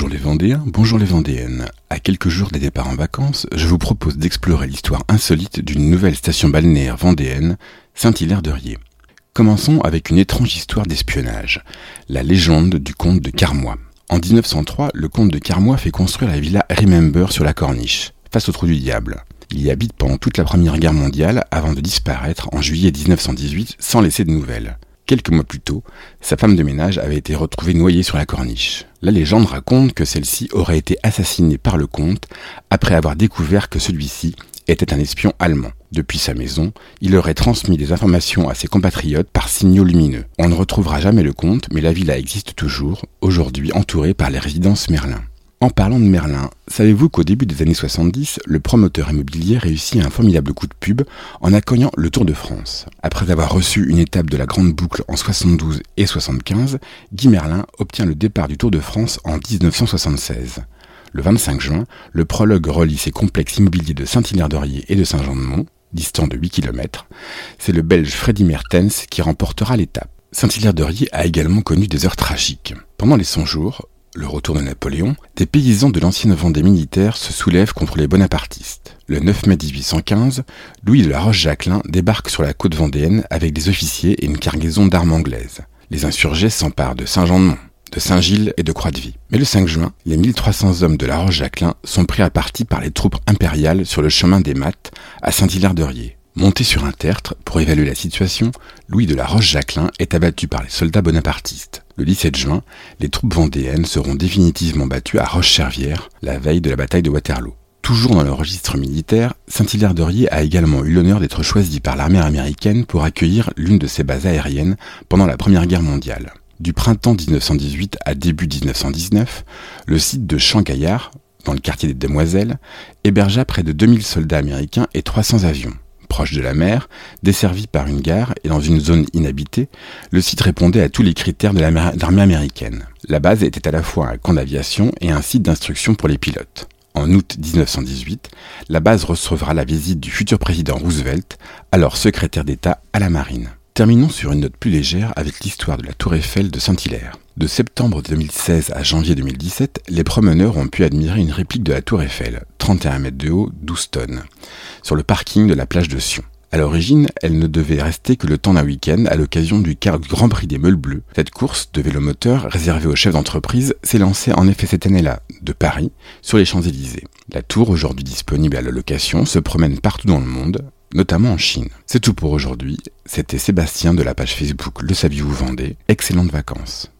Bonjour les Vendéens, bonjour les Vendéennes. À quelques jours des départs en vacances, je vous propose d'explorer l'histoire insolite d'une nouvelle station balnéaire vendéenne, Saint-Hilaire-de-Riez. Commençons avec une étrange histoire d'espionnage, la légende du comte de Carmois. En 1903, le comte de Carmois fait construire la villa Remember sur la Corniche, face au trou du diable. Il y habite pendant toute la Première Guerre mondiale avant de disparaître en juillet 1918 sans laisser de nouvelles. Quelques mois plus tôt, sa femme de ménage avait été retrouvée noyée sur la corniche. La légende raconte que celle-ci aurait été assassinée par le comte après avoir découvert que celui-ci était un espion allemand. Depuis sa maison, il aurait transmis des informations à ses compatriotes par signaux lumineux. On ne retrouvera jamais le comte, mais la villa existe toujours, aujourd'hui entourée par les résidences Merlin. En parlant de Merlin, savez-vous qu'au début des années 70, le promoteur immobilier réussit un formidable coup de pub en accueillant le Tour de France? Après avoir reçu une étape de la Grande Boucle en 72 et 75, Guy Merlin obtient le départ du Tour de France en 1976. Le 25 juin, le prologue relie ses complexes immobiliers de Saint-Hilaire-d'Orier et de Saint-Jean-de-Mont, distants de 8 km. C'est le Belge Freddy Mertens qui remportera l'étape. Saint-Hilaire-de-Riez a également connu des heures tragiques. Pendant les 100 jours, le retour de Napoléon, des paysans de l'ancienne Vendée militaire se soulèvent contre les bonapartistes. Le 9 mai 1815, Louis de la Roche-Jacquelin débarque sur la côte vendéenne avec des officiers et une cargaison d'armes anglaises. Les insurgés s'emparent de Saint-Jean-de-Mont, de Saint-Gilles et de Croix-de-Vie. Mais le 5 juin, les 1300 hommes de la Roche-Jacquelin sont pris à partie par les troupes impériales sur le chemin des Mattes à Saint-Hilaire-de-Riez. Monté sur un tertre pour évaluer la situation, Louis de la Roche-Jacquelin est abattu par les soldats bonapartistes. Le 17 juin, les troupes vendéennes seront définitivement battues à Roche-Servière, la veille de la bataille de Waterloo. Toujours dans le registre militaire, Saint-Hilaire-de-Riez a également eu l'honneur d'être choisi par l'armée américaine pour accueillir l'une de ses bases aériennes pendant la Première Guerre mondiale. Du printemps 1918 à début 1919, le site de Champ-Gaillard, dans le quartier des Demoiselles, hébergea près de 2000 soldats américains et 300 avions proche de la mer, desservi par une gare et dans une zone inhabitée, le site répondait à tous les critères de l'armée américaine. La base était à la fois un camp d'aviation et un site d'instruction pour les pilotes. En août 1918, la base recevra la visite du futur président Roosevelt, alors secrétaire d'État à la marine. Terminons sur une note plus légère avec l'histoire de la tour Eiffel de Saint-Hilaire. De septembre 2016 à janvier 2017, les promeneurs ont pu admirer une réplique de la tour Eiffel, 31 mètres de haut, 12 tonnes, sur le parking de la plage de Sion. À l'origine, elle ne devait rester que le temps d'un week-end à l'occasion du Grand Prix des Meules Bleus. Cette course de vélomoteur, réservée aux chefs d'entreprise, s'est lancée en effet cette année-là, de Paris, sur les Champs-Élysées. La tour, aujourd'hui disponible à la location, se promène partout dans le monde, notamment en Chine. C'est tout pour aujourd'hui. C'était Sébastien de la page Facebook Le Saviez-vous Vendée. Excellentes vacances.